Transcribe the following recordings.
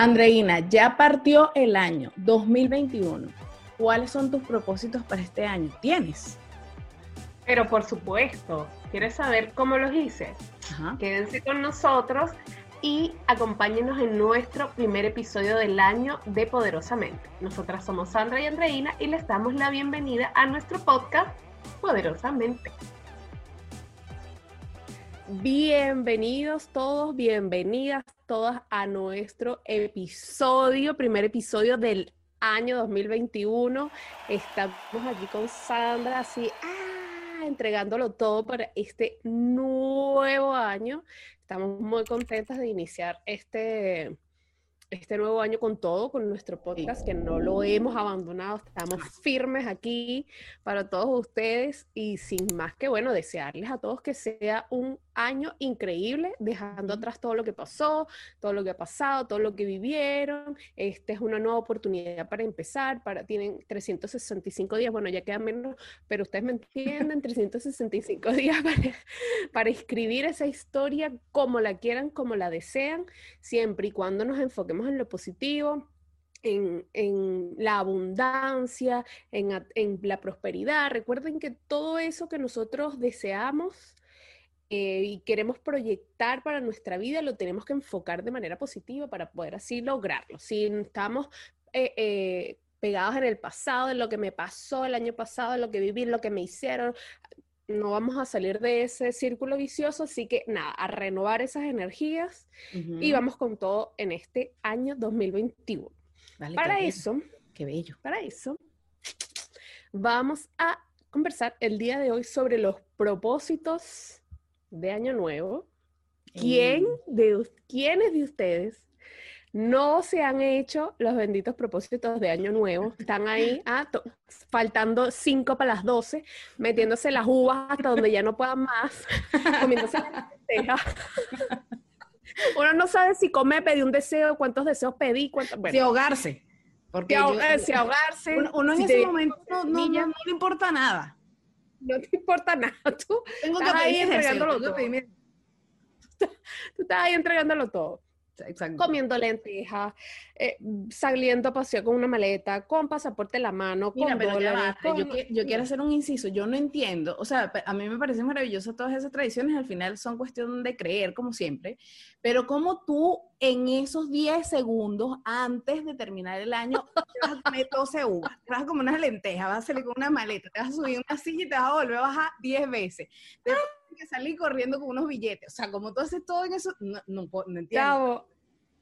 Andreina, ya partió el año 2021. ¿Cuáles son tus propósitos para este año? ¿Tienes? Pero por supuesto, ¿quieres saber cómo los hice? Quédense con nosotros y acompáñenos en nuestro primer episodio del año de Poderosamente. Nosotras somos Sandra y Andreina y les damos la bienvenida a nuestro podcast Poderosamente. Bienvenidos todos, bienvenidas todas a nuestro episodio, primer episodio del año 2021. Estamos aquí con Sandra, así, ah, entregándolo todo para este nuevo año. Estamos muy contentas de iniciar este, este nuevo año con todo, con nuestro podcast, que no lo hemos abandonado, estamos firmes aquí para todos ustedes y sin más que, bueno, desearles a todos que sea un año increíble, dejando atrás todo lo que pasó, todo lo que ha pasado, todo lo que vivieron. Esta es una nueva oportunidad para empezar, para, tienen 365 días, bueno, ya quedan menos, pero ustedes me entienden, 365 días para, para escribir esa historia como la quieran, como la desean, siempre y cuando nos enfoquemos en lo positivo. En, en, la abundancia, en, en, la prosperidad. Recuerden que todo eso que nosotros deseamos eh, y queremos proyectar para nuestra vida, lo tenemos que enfocar de manera positiva para poder así lograrlo. Si estamos eh, eh, pegados en el pasado, en lo que me pasó el año pasado, en lo que viví, en lo que me hicieron, no vamos a salir de ese círculo vicioso, así que nada, a renovar esas energías y vamos con todo en este año 2021. para eso, qué bello. Para eso, vamos a conversar el día de hoy sobre los propósitos de Año Nuevo, ¿quién de, ¿quiénes de ustedes no se han hecho los benditos propósitos de Año Nuevo? Están ahí, ah, faltando cinco para las doce, metiéndose las uvas hasta donde ya no puedan más, comiéndose la lenteja. Uno no sabe si come, pedí un deseo, cuántos deseos pedí, cuántos, Si ahogarse. Porque eh, si, ahogarse. Uno, en ese momento no, no le importa nada no te importa nada. Tú Tengo estás ahí entregándolo todo. Tú estás ahí entregándolo todo. Comiendo lentejas, eh, saliendo a pasear con una maleta, con pasaporte en la mano, con dólares. Yo, quiero hacer un inciso. Yo no entiendo. O sea, a mí me parece maravilloso todas esas tradiciones. Al final son cuestión de creer, como siempre. Pero como tú en esos 10 segundos antes de terminar el año te vas a comer 12 uvas, te vas a comer unas lentejas, vas a salir con una maleta, te vas a subir una silla y te vas a volver a bajar 10 veces. Te que salir corriendo con unos billetes. O sea, como tú haces todo en eso, no, no, no entiendo.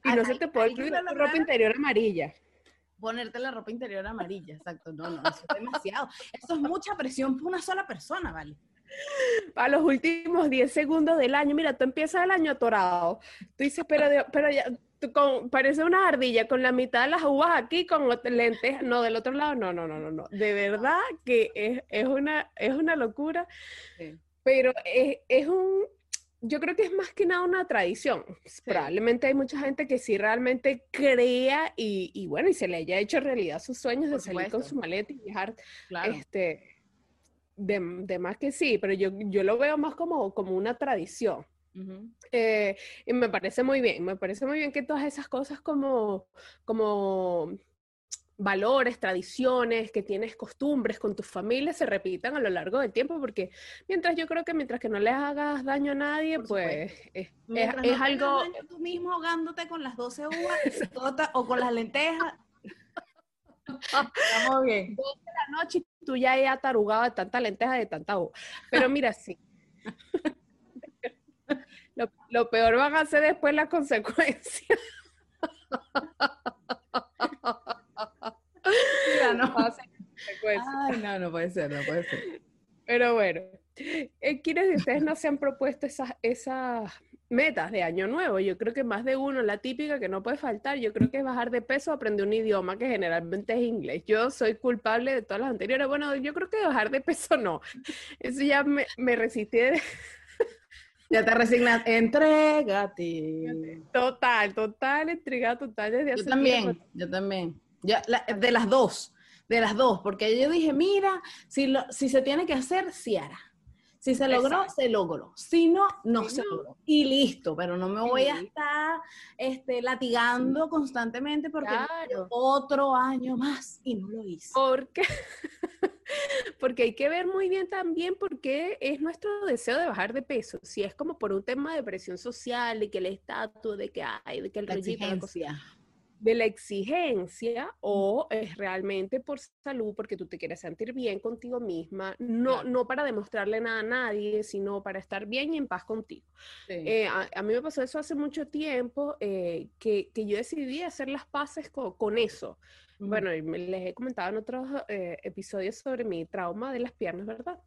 Y no se te puede incluir la ropa interior amarilla. Ponerte la ropa interior amarilla, exacto. No, no, eso es demasiado. Eso es mucha presión por una sola persona, ¿vale? Para los últimos 10 segundos del año, mira, tú empiezas el año atorado. Tú dices, pero, pero ya, con, parece una ardilla con la mitad de las uvas aquí, con lentes, no, del otro lado, no, no, no, no, no. De verdad que es, es una, es una locura. Sí pero es, un, yo creo que es más que nada una tradición. Probablemente hay mucha gente que sí realmente crea y, bueno, y se le haya hecho realidad sus sueños de salir con su maleta y viajar. Este, de, más que sí, pero yo, yo lo veo más como, como una tradición. Eh, y me parece muy bien, me parece muy bien que todas esas cosas como, como valores, tradiciones, que tienes costumbres con tus familias se repitan a lo largo del tiempo, porque mientras yo creo que mientras que no le hagas daño a nadie, pues es, algo... tú mismo ahogándote con las 12 uvas o con las lentejas. Estamos bien. 12 de la noche y tú ya he atarugado de tanta lenteja, de tanta uva. Pero mira, sí. lo, lo peor van a ser después las consecuencias. no. Ay, no, no puede ser, no puede ser. Pero bueno, eh, ¿quiénes de ustedes no se han propuesto esas, esas metas de año nuevo? Yo creo que más de uno, la típica que no puede faltar, yo creo que es bajar de peso, aprender un idioma que generalmente es inglés. Yo soy culpable de todas las anteriores. Bueno, yo creo que bajar de peso no. Eso ya me, me resistí. Ya te resignas, entrégate. Total, total, entrega total desde Yo también, yo también. De las dos, de las dos, porque yo dije, mira, si, lo, si se tiene que hacer, sí hará. Si se logró, se logró. Si no, no se logró. Y listo, pero no me voy a estar este, latigando constantemente porque otro año más y no lo hice. Porque, porque hay que ver muy bien también porque es nuestro deseo de bajar de peso. Si es como por un tema de presión social, de que el estatus, de que hay, de que el la de la exigencia o es realmente por salud, porque tú te quieres sentir bien contigo misma, no, no para demostrarle nada a nadie, sino para estar bien y en paz contigo. Eh, a, mí me pasó eso hace mucho tiempo, eh, que, que, yo decidí hacer las paces con, con eso. Bueno, les he comentado en otros eh, episodios sobre mi trauma de las piernas, ¿verdad?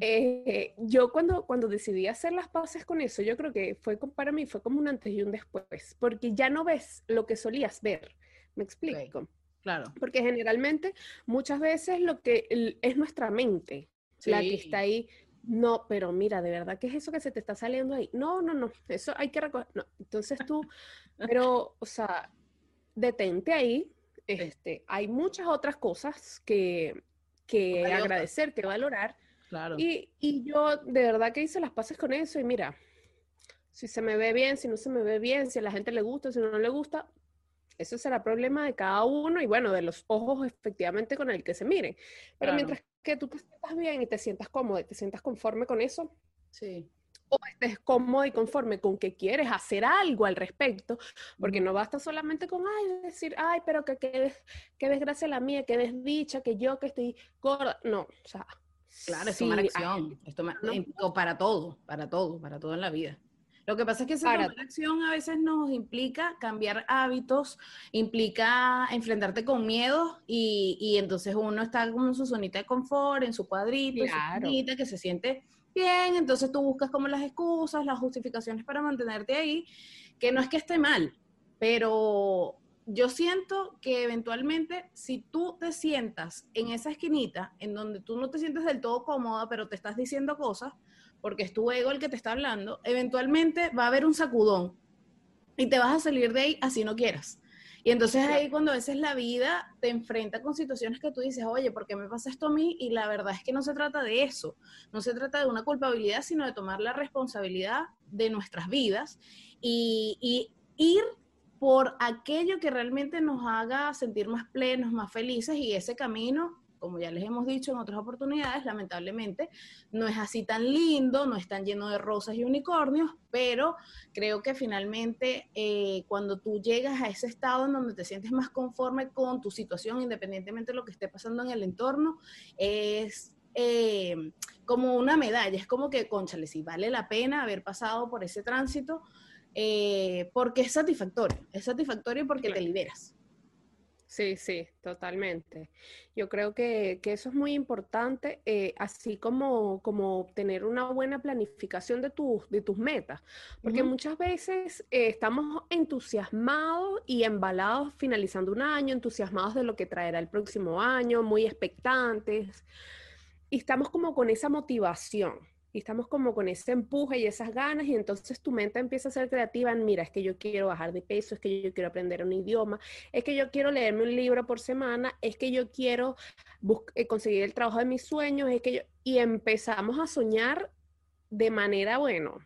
Eh, yo cuando, cuando decidí hacer las paces con eso, yo creo que fue para mí fue como un antes y un después, porque ya no ves lo que solías ver. ¿Me explico? Claro. Porque generalmente muchas veces lo que es nuestra mente la que está ahí. No, pero mira, de verdad, ¿qué es eso que se te está saliendo ahí? No, no, no, eso hay que recoger. No, entonces tú, pero, o sea, detente ahí, este, hay muchas otras cosas que, que agradecer, que valorar. Claro. Y, y, yo de verdad que hice las paces con eso y mira, si se me ve bien, si no se me ve bien, si a la gente le gusta, si no le gusta, eso será problema de cada uno y bueno, de los ojos efectivamente con el que se miren. Pero mientras que tú te sientas bien y te sientas cómodo y te sientas conforme con eso, sí o estés cómodo y conforme con que quieres hacer algo al respecto, porque no basta solamente con, ay, decir, ay, pero que qué desgracia la mía, qué desdicha, que yo que estoy gorda. No, o sea. Claro, es tomar acción. para todo, para todo, para todo en la vida. Lo que pasa es que esa tomar acción a veces nos implica cambiar hábitos, implica enfrentarte con miedo y, y entonces uno está como en su zonita de confort, en su cuadrito, en su zonita, que se siente bien, entonces tú buscas como las excusas, las justificaciones para mantenerte ahí, que no es que esté mal, pero yo siento que eventualmente si tú te sientas en esa esquinita en donde tú no te sientes del todo cómoda, pero te estás diciendo cosas, porque es tu ego el que te está hablando, eventualmente va a haber un sacudón y te vas a salir de ahí así no quieras. Y entonces ahí cuando a veces la vida te enfrenta con situaciones que tú dices, oye, ¿por qué me pasa esto a mí? Y la verdad es que no se trata de eso, no se trata de una culpabilidad, sino de tomar la responsabilidad de nuestras vidas y, y ir por aquello que realmente nos haga sentir más plenos, más felices y ese camino como ya les hemos dicho en otras oportunidades, lamentablemente no es así tan lindo, no es tan lleno de rosas y unicornios, pero creo que finalmente eh, cuando tú llegas a ese estado en donde te sientes más conforme con tu situación, independientemente de lo que esté pasando en el entorno, es eh, como una medalla, es como que, conchale, si vale la pena haber pasado por ese tránsito, eh, porque es satisfactorio, es satisfactorio porque te liberas. Sí, sí, totalmente. Yo creo que, eso es muy importante, eh, así como, como tener una buena planificación de, tus de tus metas, porque muchas veces eh, estamos entusiasmados y embalados finalizando un año, entusiasmados de lo que traerá el próximo año, muy expectantes, y estamos como con esa motivación y estamos como con ese empuje y esas ganas y entonces tu mente empieza a ser creativa en, mira, es que yo quiero bajar de peso, es que yo quiero aprender un idioma, es que yo quiero leerme un libro por semana, es que yo quiero eh, conseguir el trabajo de mis sueños, es que yo... Y empezamos a soñar de manera, bueno,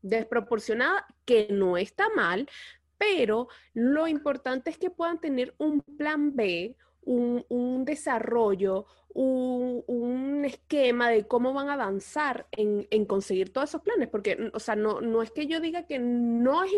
desproporcionada, que no está mal, pero lo importante es que puedan tener un plan B, un, un desarrollo, un, esquema de cómo van a avanzar en, conseguir todos esos planes, porque, o sea, no, no es que yo diga que no es,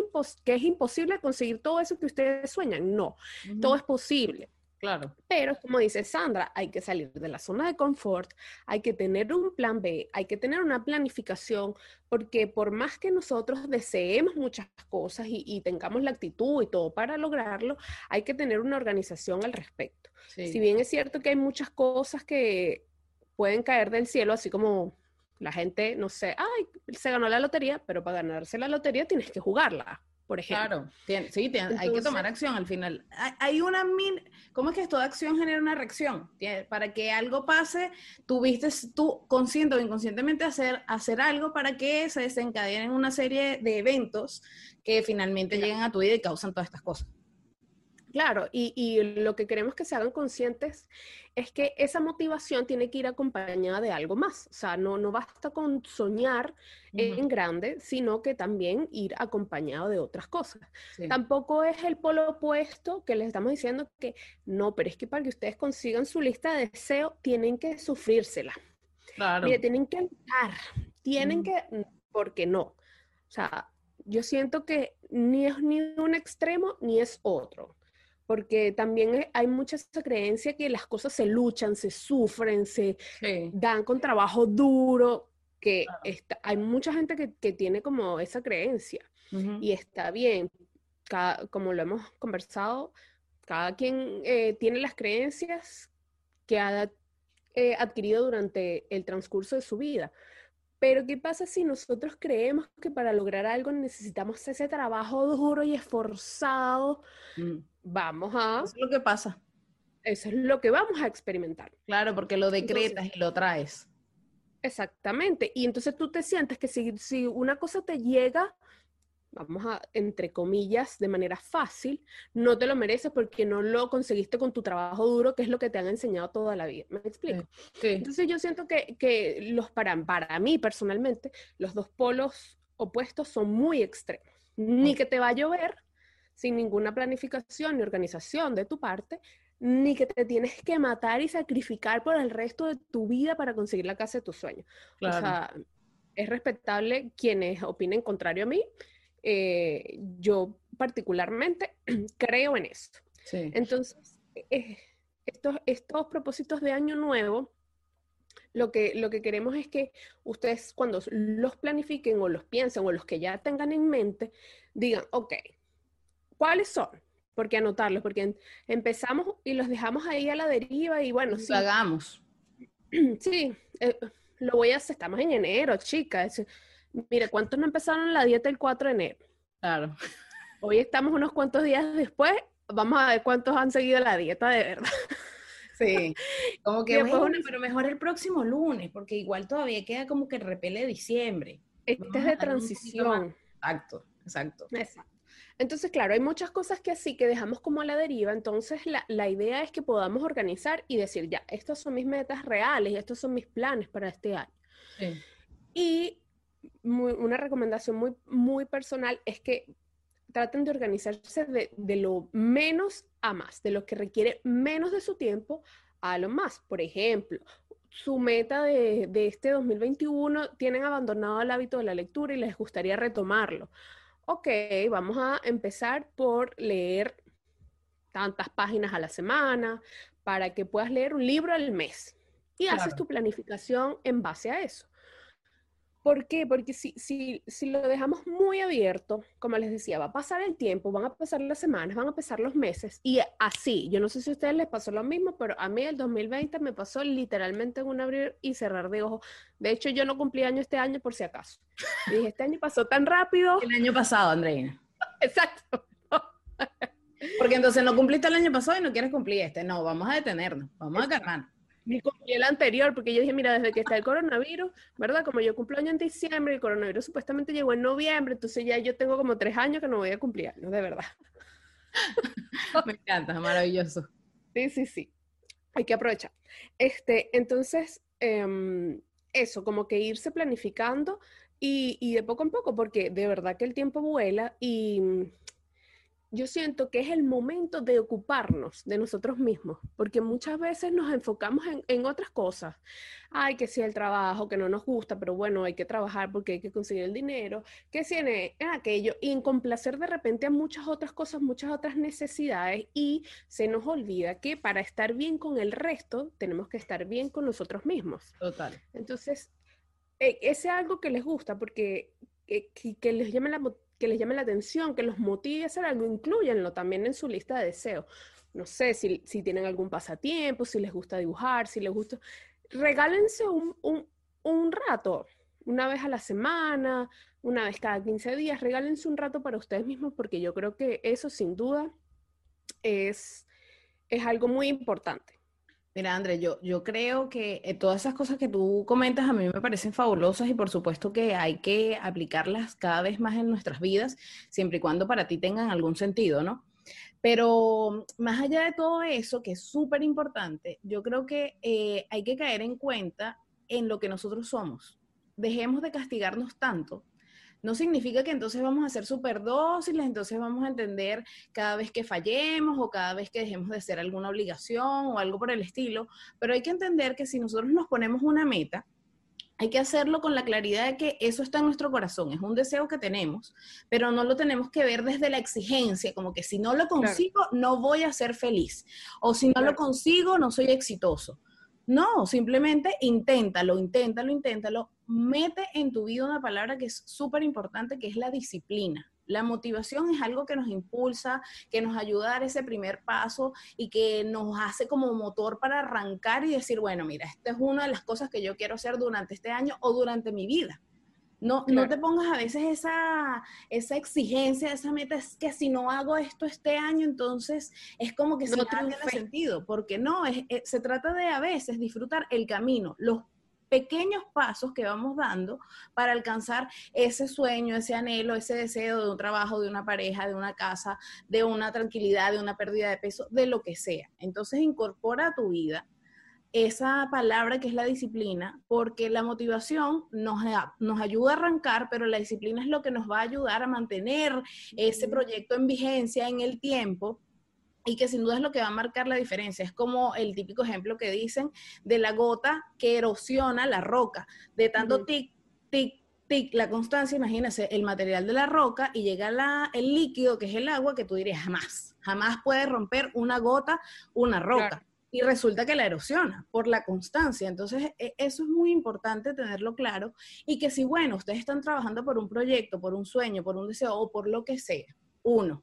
que es imposible conseguir todo eso que ustedes sueñan, no, todo es posible. Claro. Pero como dice Sandra, hay que salir de la zona de confort, hay que tener un plan B, hay que tener una planificación, porque por más que nosotros deseemos muchas cosas y, tengamos la actitud y todo para lograrlo, hay que tener una organización al respecto. Si bien es cierto que hay muchas cosas que pueden caer del cielo, así como la gente, no sé, ay, se ganó la lotería, pero para ganarse la lotería tienes que jugarla por ejemplo. Claro, sí, hay que tomar acción al final. Hay, una mil, ¿cómo es que toda acción genera una reacción? Para que algo pase, tú viste, tú consciente o inconscientemente hacer, hacer algo para que se desencadenen una serie de eventos que finalmente llegan a tu vida y causan todas estas cosas. Claro, y, lo que queremos que se hagan conscientes es que esa motivación tiene que ir acompañada de algo más. O sea, no, no basta con soñar en grande, sino que también ir acompañado de otras cosas. Tampoco es el polo opuesto que les estamos diciendo que no, pero es que para que ustedes consigan su lista de deseo, tienen que sufrírsela. Claro. tienen que luchar, tienen que, porque no. O sea, yo siento que ni es ni un extremo ni es otro porque también hay mucha esa creencia que las cosas se luchan, se sufren, se dan con trabajo duro, que hay mucha gente que, tiene como esa creencia y está bien, como lo hemos conversado, cada quien eh, tiene las creencias que ha eh, adquirido durante el transcurso de su vida. Pero ¿qué pasa si nosotros creemos que para lograr algo necesitamos ese trabajo duro y esforzado? Mm. Vamos a... Eso es lo que pasa. Eso es lo que vamos a experimentar. Claro, porque lo decretas y lo traes. Exactamente. Y entonces tú te sientes que si, si una cosa te llega, vamos a, entre comillas, de manera fácil, no te lo mereces porque no lo conseguiste con tu trabajo duro, que es lo que te han enseñado toda la vida. ¿Me explico? Entonces yo siento que, que, los para, para mí personalmente, los dos polos opuestos son muy extremos. Ni que te va a llover sin ninguna planificación ni organización de tu parte, ni que te tienes que matar y sacrificar por el resto de tu vida para conseguir la casa de tus sueños. O sea, es respetable quienes opinen contrario a mí, eh, yo particularmente creo en esto. Entonces, eh, estos, estos propósitos de año nuevo, lo que, lo que queremos es que ustedes cuando los planifiquen o los piensen o los que ya tengan en mente, digan, ok, ¿cuáles son? Porque anotarlos, porque empezamos y los dejamos ahí a la deriva y bueno, sí. hagamos. Sí, eh, lo voy a hacer, estamos en enero, chicas. Mire, ¿cuántos no empezaron la dieta el 4 de enero? Claro. Hoy estamos unos cuantos días después, vamos a ver cuántos han seguido la dieta de verdad. Sí, como que bueno, pero mejor el próximo lunes, porque igual todavía queda como que repele diciembre. Este es de transición. Exacto, exacto. Exacto. Entonces, claro, hay muchas cosas que así que dejamos como a la deriva. Entonces, la, la, idea es que podamos organizar y decir, ya, estas son mis metas reales y estos son mis planes para este año. Sí. Y una recomendación muy, muy personal es que traten de organizarse de, lo menos a más, de lo que requiere menos de su tiempo a lo más. Por ejemplo, su meta de, de, este 2021 tienen abandonado el hábito de la lectura y les gustaría retomarlo. Ok, vamos a empezar por leer tantas páginas a la semana para que puedas leer un libro al mes y haces tu planificación en base a eso. ¿Por qué? Porque si, si, si lo dejamos muy abierto, como les decía, va a pasar el tiempo, van a pasar las semanas, van a pasar los meses y así, yo no sé si a ustedes les pasó lo mismo, pero a mí el 2020 me pasó literalmente en un abrir y cerrar de ojos. De hecho, yo no cumplí año este año por si acaso. Y dije, este año pasó tan rápido. El año pasado, Andreina. Exacto. Porque entonces no cumpliste el año pasado y no quieres cumplir este. No, vamos a detenernos, vamos a calmarnos ni cumplí el anterior, porque yo dije, mira, desde que está el coronavirus, ¿verdad? Como yo cumplo año en diciembre, el coronavirus supuestamente llegó en noviembre, entonces ya yo tengo como tres años que no voy a cumplir ¿no? de verdad. Me encanta, maravilloso. Sí, sí, sí. Hay que aprovechar. Este, entonces, em, eso, como que irse planificando y, y de poco en poco, porque de verdad que el tiempo vuela y yo siento que es el momento de ocuparnos de nosotros mismos, porque muchas veces nos enfocamos en, otras cosas. Ay, que si el trabajo, que no nos gusta, pero bueno, hay que trabajar porque hay que conseguir el dinero, que si en, en aquello, y en complacer de repente a muchas otras cosas, muchas otras necesidades, y se nos olvida que para estar bien con el resto, tenemos que estar bien con nosotros mismos. Total. Entonces, e, ese es algo que les gusta, porque que, que les llame la que les llame la atención, que los motive a hacer algo, incluyanlo también en su lista de deseos. No sé si, tienen algún pasatiempo, si les gusta dibujar, si les gusta... Regálense un, un, rato, una vez a la semana, una vez cada 15 días, regálense un rato para ustedes mismos porque yo creo que eso sin duda es, es algo muy importante. Mira, André, yo, yo creo que eh, todas esas cosas que tú comentas a mí me parecen fabulosas y por supuesto que hay que aplicarlas cada vez más en nuestras vidas, siempre y cuando para ti tengan algún sentido, ¿no? Pero más allá de todo eso, que es súper importante, yo creo que eh, hay que caer en cuenta en lo que nosotros somos. Dejemos de castigarnos tanto no significa que entonces vamos a ser súper dóciles, entonces vamos a entender cada vez que fallemos o cada vez que dejemos de hacer alguna obligación o algo por el estilo, pero hay que entender que si nosotros nos ponemos una meta, hay que hacerlo con la claridad de que eso está en nuestro corazón, es un deseo que tenemos, pero no lo tenemos que ver desde la exigencia, como que si no lo consigo, no voy a ser feliz, o si no lo consigo, no soy exitoso. No, simplemente inténtalo, inténtalo, inténtalo. Mete en tu vida una palabra que es súper importante, que es la disciplina. La motivación es algo que nos impulsa, que nos ayuda a dar ese primer paso y que nos hace como motor para arrancar y decir, bueno, mira, esta es una de las cosas que yo quiero hacer durante este año o durante mi vida. No, no te pongas a veces esa, esa exigencia, esa meta, es que si no hago esto este año, entonces es como que no se tiene sentido, porque no, es, se trata de a veces disfrutar el camino, los pequeños pasos que vamos dando para alcanzar ese sueño, ese anhelo, ese deseo de un trabajo, de una pareja, de una casa, de una tranquilidad, de una pérdida de peso, de lo que sea. Entonces incorpora a tu vida esa palabra que es la disciplina, porque la motivación nos, nos ayuda a arrancar, pero la disciplina es lo que nos va a ayudar a mantener ese proyecto en vigencia en el tiempo y que sin duda es lo que va a marcar la diferencia. Es como el típico ejemplo que dicen de la gota que erosiona la roca, de tanto tic, tic, tic, la constancia, imagínese el material de la roca y llega la, el líquido que es el agua que tú dirías jamás, jamás puede romper una gota, una roca y resulta que la erosiona por la constancia. Entonces, e, eso es muy importante tenerlo claro y que si, bueno, ustedes están trabajando por un proyecto, por un sueño, por un deseo o por lo que sea, uno,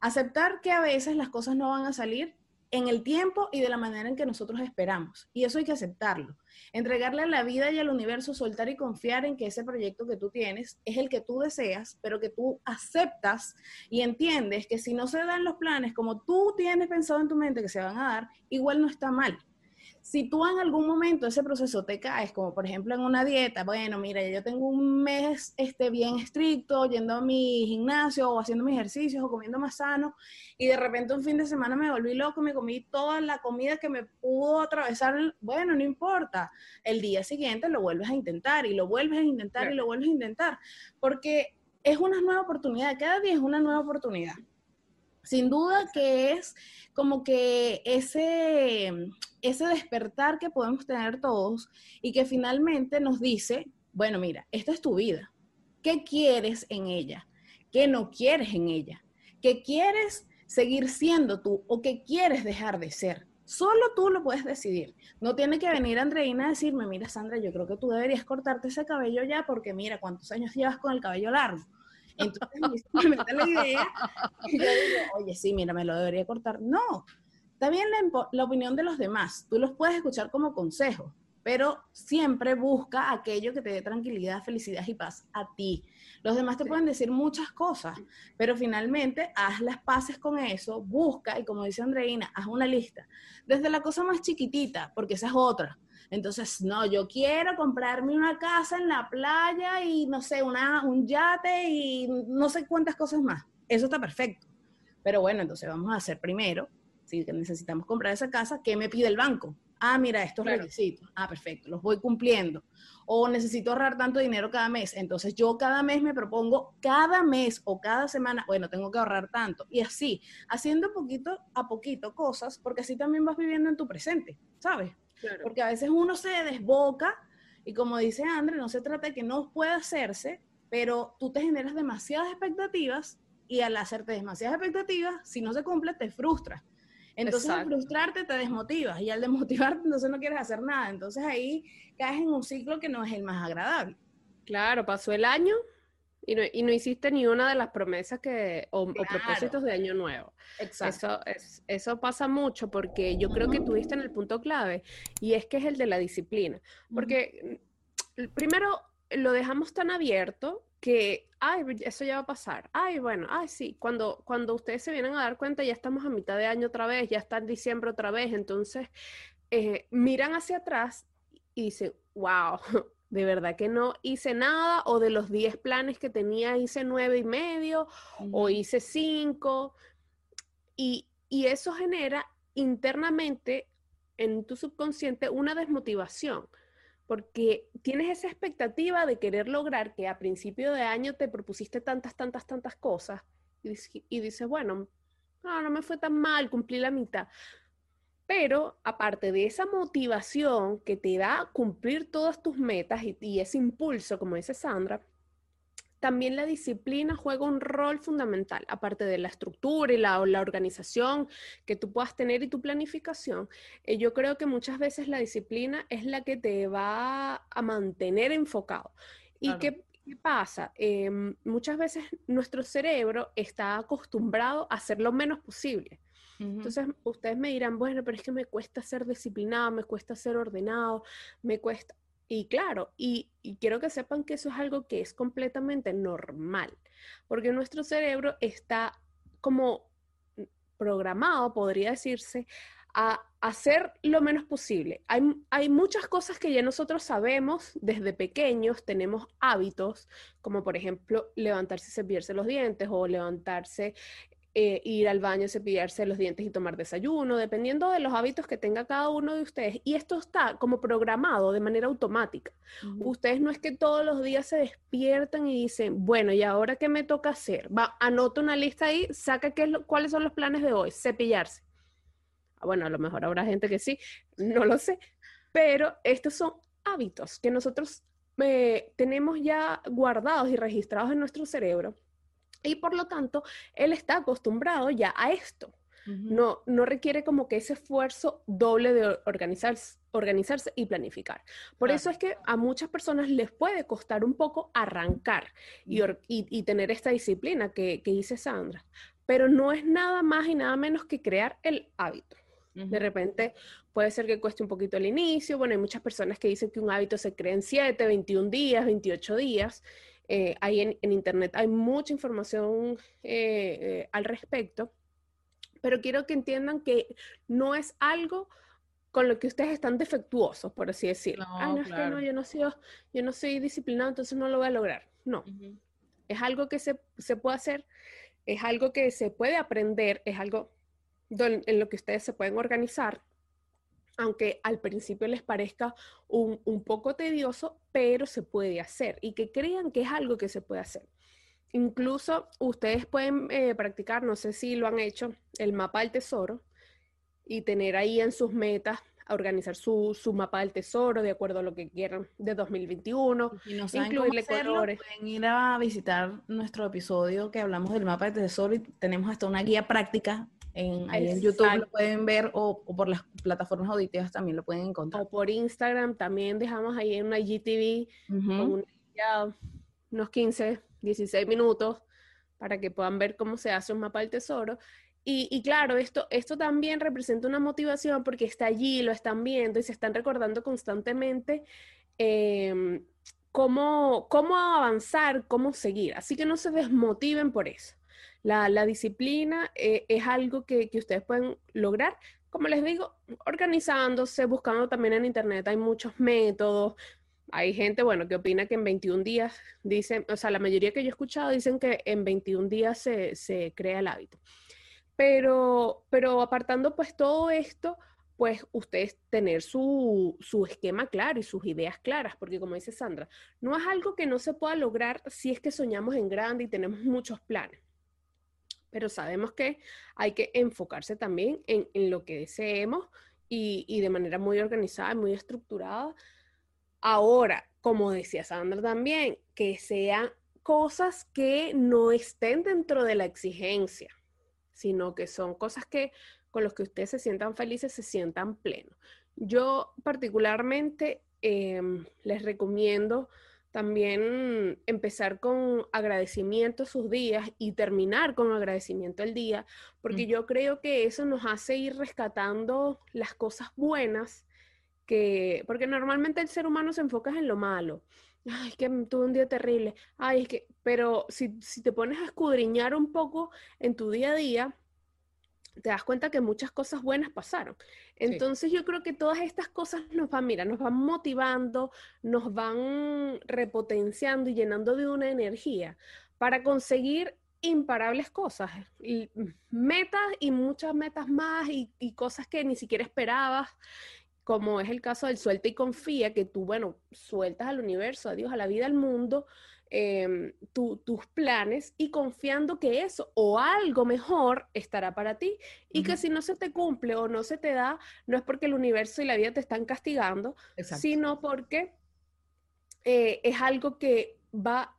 aceptar que a veces las cosas no van a salir en el tiempo y de la manera en que nosotros esperamos. Y eso hay que aceptarlo. Entregarle a la vida y al universo, soltar y confiar en que ese proyecto que tú tienes es el que tú deseas, pero que tú aceptas y entiendes que si no se dan los planes como tú tienes pensado en tu mente que se van a dar, igual no está mal si tú en algún momento ese proceso te caes, como por ejemplo en una dieta, bueno, mira, yo tengo un mes este, bien estricto, yendo a mi gimnasio o haciendo mis ejercicios o comiendo más sano, y de repente un fin de semana me volví loco, me comí toda la comida que me pudo atravesar, bueno, no importa, el día siguiente lo vuelves a intentar y lo vuelves a intentar y lo vuelves a intentar, porque es una nueva oportunidad, cada día es una nueva oportunidad. Sin duda que es como que ese, ese despertar que podemos tener todos y que finalmente nos dice, bueno, mira, esta es tu vida. ¿Qué quieres en ella? ¿Qué no quieres en ella? ¿Qué quieres seguir siendo tú o qué quieres dejar de ser? Solo tú lo puedes decidir. No tiene que venir Andreina a decirme, mira Sandra, yo creo que tú deberías cortarte ese cabello ya porque mira cuántos años llevas con el cabello largo. Entonces me la idea y yo digo, oye, sí, mira, me lo debería cortar. No, está bien la, la opinión de los demás, tú los puedes escuchar como consejo, pero siempre busca aquello que te dé tranquilidad, felicidad y paz a ti. Los demás te pueden decir muchas cosas, pero finalmente haz las paces con eso, busca y como dice Andreina, haz una lista. Desde la cosa más chiquitita, porque esa es otra. Entonces, no, yo quiero comprarme una casa en la playa y no sé, una, un yate y no sé cuántas cosas más. Eso está perfecto. Pero bueno, entonces vamos a hacer primero, si necesitamos comprar esa casa, ¿qué me pide el banco? Ah, mira, estos requisitos. Ah, perfecto, los voy cumpliendo. O necesito ahorrar tanto dinero cada mes. Entonces yo cada mes me propongo, cada mes o cada semana, bueno, tengo que ahorrar tanto. Y así, haciendo poquito a poquito cosas, porque así también vas viviendo en tu presente, ¿sabes? Porque a veces uno se desboca y como dice André, no se trata de que no pueda hacerse, pero tú te generas demasiadas expectativas y al hacerte demasiadas expectativas, si no se cumple, te frustras. Entonces, al frustrarte te desmotivas y al desmotivarte, entonces no quieres hacer nada. Entonces ahí caes en un ciclo que no es el más agradable. Claro, pasó el año y no, y no, hiciste ni una de las promesas que, o, propósitos de año nuevo. Exacto. Eso, eso pasa mucho porque yo creo que tuviste en el punto clave y es que es el de la disciplina. Porque mm, primero lo dejamos tan abierto que, ay, eso ya va a pasar. Ay, bueno, ay, sí. Cuando, cuando ustedes se vienen a dar cuenta, ya estamos a mitad de año otra vez, ya está en diciembre otra vez. Entonces, eh, miran hacia atrás y dicen, wow, de verdad que no hice nada, o de los 10 planes que tenía hice nueve y medio, o hice cinco. y, y eso genera internamente en tu subconsciente una desmotivación, porque tienes esa expectativa de querer lograr que a principio de año te propusiste tantas, tantas, tantas cosas y, dices, bueno, no, no me fue tan mal, cumplí la mitad. Pero aparte de esa motivación que te da cumplir todas tus metas y, y ese impulso, como dice Sandra, también la disciplina juega un rol fundamental, aparte de la estructura y la, la organización que tú puedas tener y tu planificación. Eh, yo creo que muchas veces la disciplina es la que te va a mantener enfocado. ¿Y qué, pasa? Em, muchas veces nuestro cerebro está acostumbrado a hacer lo menos posible. Entonces, ustedes me dirán, bueno, pero es que me cuesta ser disciplinado, me cuesta ser ordenado, me cuesta. Y claro, y, quiero que sepan que eso es algo que es completamente normal, porque nuestro cerebro está como programado, podría decirse, a hacer lo menos posible. Hay, hay, muchas cosas que ya nosotros sabemos desde pequeños, tenemos hábitos, como por ejemplo levantarse y cepillarse los dientes o levantarse eh, ir al baño, cepillarse los dientes y tomar desayuno, dependiendo de los hábitos que tenga cada uno de ustedes. Y esto está como programado de manera automática. Ustedes no es que todos los días se despiertan y dicen, bueno, ¿y ahora qué me toca hacer? Va, anota una lista ahí, saca qué cuáles son los planes de hoy, cepillarse. Ah, bueno, a lo mejor habrá gente que sí, no lo sé, pero estos son hábitos que nosotros eh, tenemos ya guardados y registrados en nuestro cerebro y por lo tanto, él está acostumbrado ya a esto. No, no requiere como que ese esfuerzo doble de organizarse, organizarse y planificar. Por eso es que a muchas personas les puede costar un poco arrancar y, y, tener esta disciplina que, que, dice Sandra. Pero no es nada más y nada menos que crear el hábito. De repente puede ser que cueste un poquito el inicio. Bueno, hay muchas personas que dicen que un hábito se crea en 7, 21 días, 28 días. Eh, ahí en, Internet hay mucha información eh, eh, al respecto, pero quiero que entiendan que no es algo con lo que ustedes están defectuosos, por así decirlo. No, no, es que no, yo no, soy, yo no soy disciplinado, entonces no lo voy a lograr. No, es algo que se, se, puede hacer, es algo que se puede aprender, es algo en lo que ustedes se pueden organizar aunque al principio les parezca un, poco tedioso, pero se puede hacer y que crean que es algo que se puede hacer. Incluso ustedes pueden eh, practicar, no sé si lo han hecho, el mapa del tesoro y tener ahí en sus metas organizar su, mapa del tesoro de acuerdo a lo que quieran de 2021, y no incluirle colores. Pueden ir a visitar nuestro episodio que hablamos del mapa del tesoro y tenemos hasta una guía práctica en, ahí en YouTube lo pueden ver o, por las plataformas auditivas también lo pueden encontrar. O por Instagram también dejamos ahí en una IGTV unos 15, 16 minutos para que puedan ver cómo se hace un mapa del tesoro. Y, y, claro, esto, esto también representa una motivación porque está allí, lo están viendo y se están recordando constantemente em, cómo, cómo avanzar, cómo seguir. Así que no se desmotiven por eso. La, disciplina eh, es algo que, ustedes pueden lograr, como les digo, organizándose, buscando también en Internet, hay muchos métodos. Hay gente, bueno, que opina que en 21 días, dicen, o sea, la mayoría que yo he escuchado dicen que en 21 días se, crea el hábito. Pero, pero apartando pues todo esto, pues ustedes tener su, su, esquema claro y sus ideas claras, porque como dice Sandra, no es algo que no se pueda lograr si es que soñamos en grande y tenemos muchos planes pero sabemos que hay que enfocarse también en, lo que deseemos y, de manera muy organizada y muy estructurada. Ahora, como decía Sandra también, que sean cosas que no estén dentro de la exigencia, sino que son cosas que con las que ustedes se sientan felices, se sientan plenos. Yo particularmente em, les recomiendo también empezar con agradecimiento sus días y terminar con agradecimiento el día, porque mm. yo creo que eso nos hace ir rescatando las cosas buenas, que, porque normalmente el ser humano se enfoca en lo malo. Ay, es que tuve un día terrible. Ay, es que, pero si, si te pones a escudriñar un poco en tu día a día, te das cuenta que muchas cosas buenas pasaron. Entonces yo creo que todas estas cosas nos van, mira, nos van motivando, nos van repotenciando y llenando de una energía para conseguir imparables cosas, y metas y muchas metas más y, y cosas que ni siquiera esperabas como es el caso del suelta y confía, que tú, bueno, sueltas al universo, a Dios, a la vida, al mundo, em, tus planes y confiando que eso o algo mejor estará para ti y que si no se te cumple o no se te da, no es porque el universo y la vida te están castigando, sino porque eh, es algo que va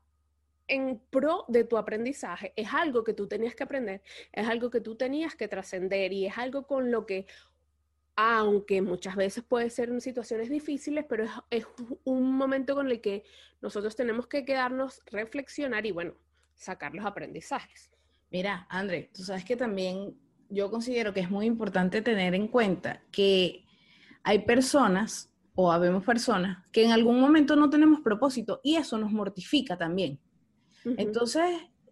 en pro de tu aprendizaje, es algo que tú tenías que aprender, es algo que tú tenías que trascender y es algo con lo que aunque muchas veces puede ser en situaciones difíciles, pero es, un momento con el que nosotros tenemos que quedarnos, reflexionar y bueno, sacar los aprendizajes. Mira, André, tú sabes que también yo considero que es muy importante tener en cuenta que hay personas o habemos personas que en algún momento no tenemos propósito y eso nos mortifica también. Entonces,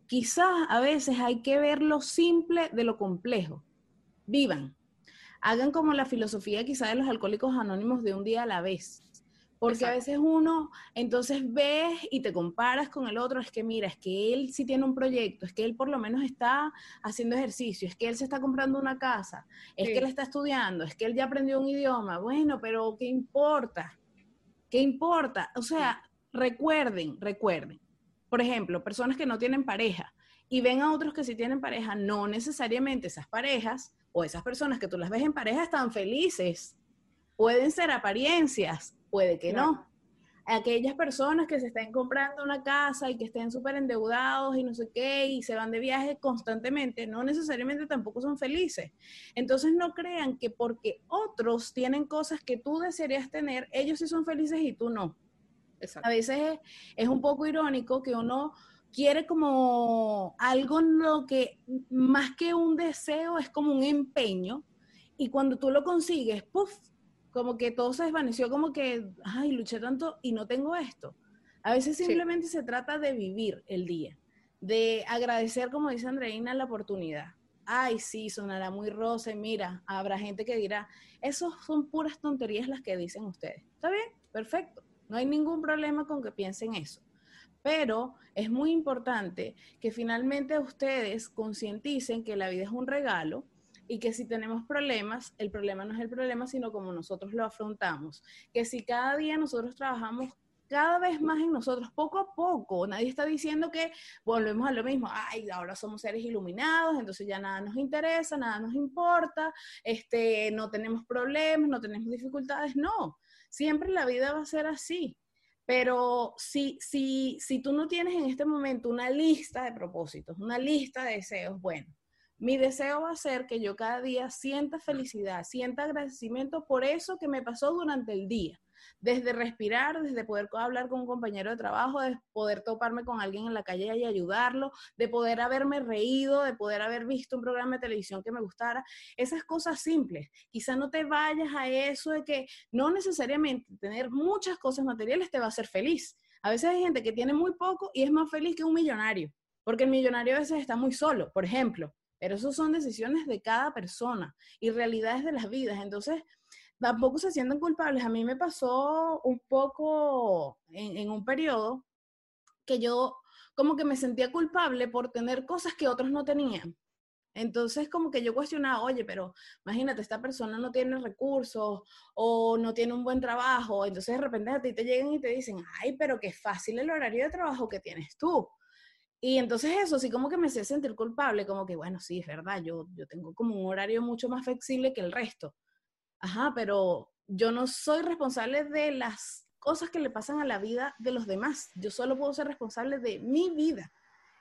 quizás a veces hay que ver lo simple de lo complejo. Vivan, hagan como la filosofía quizá de los alcohólicos anónimos de un día a la vez. Porque a veces uno, entonces ves y te comparas con el otro, es que mira, es que él sí tiene un proyecto, es que él por lo menos está haciendo ejercicio, es que él se está comprando una casa, es que él está estudiando, es que él ya aprendió un idioma. Bueno, pero ¿qué importa? ¿Qué importa? O sea, recuerden, recuerden. Por ejemplo, personas que no tienen pareja y ven a otros que sí tienen pareja, no necesariamente esas parejas o esas personas que tú las ves en pareja están felices. Pueden ser apariencias, puede que no. Aquellas personas que se estén comprando una casa y que estén súper endeudados y no sé qué y se van de viaje constantemente, no necesariamente tampoco son felices. Entonces no crean que porque otros tienen cosas que tú desearías tener, ellos sí son felices y tú no. A veces es un poco irónico que uno quiere como algo en lo que más que un deseo es como un empeño y cuando tú lo consigues, puff, como que todo se desvaneció, como que, ay, luché tanto y no tengo esto. A veces simplemente se trata de vivir el día, de agradecer, como dice Andreina, la oportunidad. Ay, sí, sonará muy rosa y mira, habrá gente que dirá, esos son puras tonterías las que dicen ustedes. Está bien, perfecto. No hay ningún problema con que piensen eso. Pero es muy importante que finalmente ustedes concienticen que la vida es un regalo y que si tenemos problemas, el problema no es el problema, sino como nosotros lo afrontamos. Que si cada día nosotros trabajamos cada vez más en nosotros, poco a poco. Nadie está diciendo que volvemos a lo mismo. Ay, ahora somos seres iluminados, entonces ya nada nos interesa, nada nos importa, este, no tenemos problemas, no tenemos dificultades. No, siempre la vida va a ser así. Pero si, si, si tú no tienes en este momento una lista de propósitos, una lista de deseos, bueno, mi deseo va a ser que yo cada día sienta felicidad, sienta agradecimiento por eso que me pasó durante el día desde respirar, desde poder hablar con un compañero de trabajo, de poder toparme con alguien en la calle y ayudarlo, de poder haberme reído, de poder haber visto un programa de televisión que me gustara, esas cosas simples. Quizá no te vayas a eso de que no necesariamente tener muchas cosas materiales te va a hacer feliz. A veces hay gente que tiene muy poco y es más feliz que un millonario, porque el millonario a veces está muy solo, por ejemplo. Pero eso son decisiones de cada persona y realidades de las vidas. Entonces, tampoco se sienten culpables. A mí me pasó un poco en, un periodo que yo como que me sentía culpable por tener cosas que otros no tenían. Entonces, como que yo cuestionaba, oye, pero imagínate, esta persona no tiene recursos o no tiene un buen trabajo. Entonces, de repente a ti te llegan y te dicen, ay, pero qué fácil el horario de trabajo que tienes tú. Y entonces eso sí como que me hacía sentir culpable, como que, bueno, sí, es verdad, yo, yo tengo como un horario mucho más flexible que el resto ajá, pero yo no soy responsable de las cosas que le pasan a la vida de los demás. Yo solo puedo ser responsable de mi vida.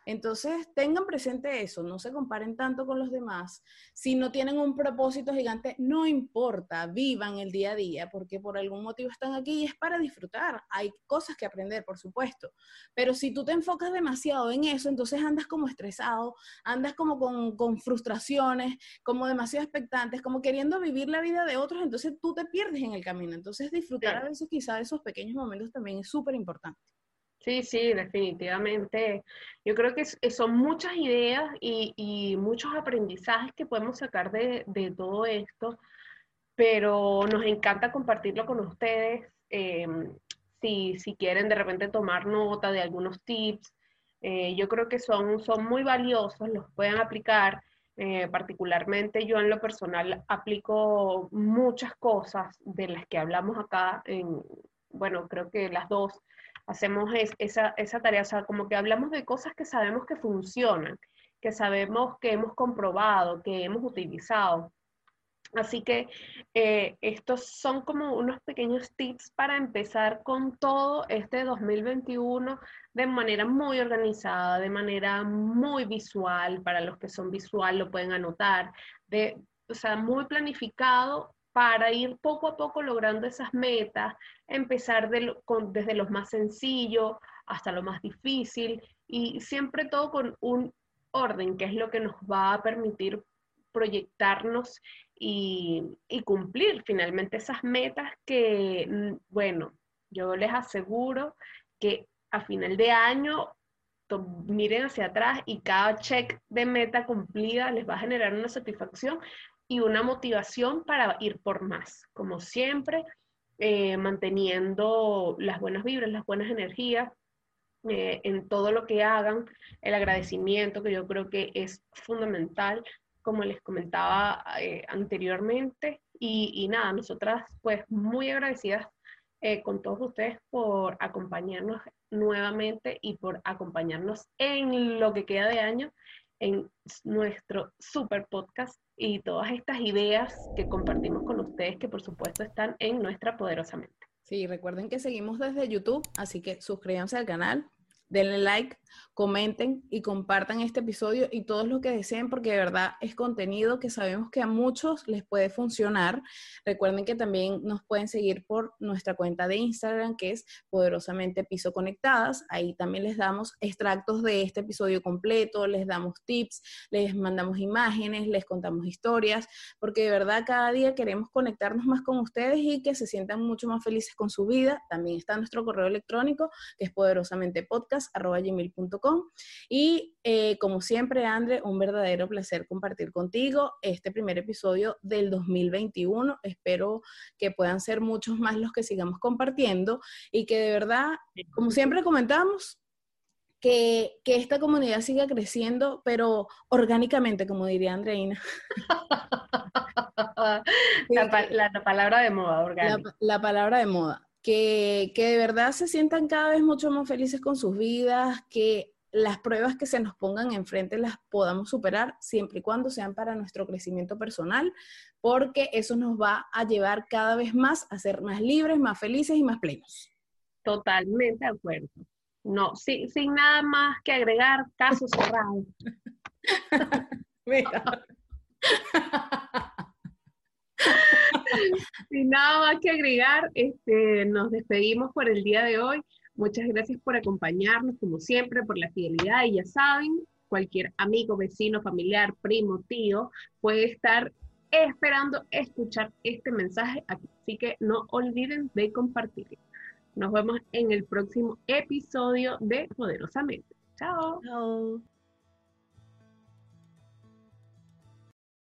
Entonces, tengan presente eso, no se comparen tanto con los demás. Si no tienen un propósito gigante, no importa, vivan el día a día, porque por algún motivo están aquí y es para disfrutar. Hay cosas que aprender, por supuesto. Pero si tú te enfocas demasiado en eso, entonces andas como estresado, andas como con, frustraciones, como demasiado expectantes, como queriendo vivir la vida de otros, entonces tú te pierdes en el camino. Entonces, disfrutar a veces quizá de esos pequeños momentos también es súper importante. Sí, sí, definitivamente. Yo creo que son muchas ideas y, muchos aprendizajes que podemos sacar de, todo esto, pero nos encanta compartirlo con ustedes. Em, si, si quieren de repente tomar nota de algunos tips, Eh, yo creo que son, son muy valiosos, los pueden aplicar. Eh, particularmente yo en lo personal aplico muchas cosas de las que hablamos acá, en, bueno, creo que las dos hacemos esa, esa tarea, o sea, como que hablamos de cosas que sabemos que funcionan, que sabemos que hemos comprobado, que hemos utilizado. Así que eh, estos son como unos pequeños tips para empezar con todo este 2021 de manera muy organizada, de manera muy visual, para los que son visual lo pueden anotar, de, o sea, muy planificado para ir poco a poco logrando esas metas, empezar desde lo más sencillo hasta lo más difícil y siempre todo con un orden, que es lo que nos va a permitir proyectarnos y, cumplir finalmente esas metas que, mm, bueno, yo les aseguro que a final de año miren hacia atrás y cada check de meta cumplida les va a generar una satisfacción y una motivación para ir por más, como siempre, eh, manteniendo las buenas vibras, las buenas energías eh, en todo lo que hagan, el agradecimiento que yo creo que es fundamental, como les comentaba eh, anteriormente, y, y, nada, nosotras pues muy agradecidas con todos ustedes por acompañarnos nuevamente y por acompañarnos en lo que queda de año en nuestro super podcast y todas estas ideas que compartimos con ustedes que por supuesto están en nuestra poderosamente. Sí, recuerden que seguimos desde YouTube, así que suscríbanse al canal, denle like, comenten y compartan este episodio y todos lo que deseen porque de verdad es contenido que sabemos que a muchos les puede funcionar. Recuerden que también nos pueden seguir por nuestra cuenta de Instagram que es poderosamente piso conectadas. Ahí también les damos extractos de este episodio completo, les damos tips, les mandamos imágenes, les contamos historias, porque de verdad cada día queremos conectarnos más con ustedes y que se sientan mucho más felices con su vida. También está nuestro correo electrónico que es poderosamente y eh, como siempre, André, un verdadero placer compartir contigo este primer episodio del 2021. Espero que puedan ser muchos más los que sigamos compartiendo y que de verdad, como siempre comentamos, que, que, esta comunidad siga creciendo, pero orgánicamente, como diría Andreina. la, palabra de moda, orgánica. la, palabra de moda que, de verdad se sientan cada vez mucho más felices con sus vidas, que las pruebas que se nos pongan enfrente las podamos superar siempre y cuando sean para nuestro crecimiento personal, porque eso nos va a llevar cada vez más a ser más libres, más felices y más plenos. Totalmente de acuerdo. No, sin, sin nada más que agregar, caso cerrado. Mira. Sin nada más que agregar, este, nos despedimos por el día de hoy. Muchas gracias por acompañarnos, como siempre, por la fidelidad. Y ya saben, cualquier amigo, vecino, familiar, primo, tío, puede estar esperando escuchar este mensaje. Así que no olviden de compartirlo. Nos vemos en el próximo episodio de Poderosamente. Chao. Chao.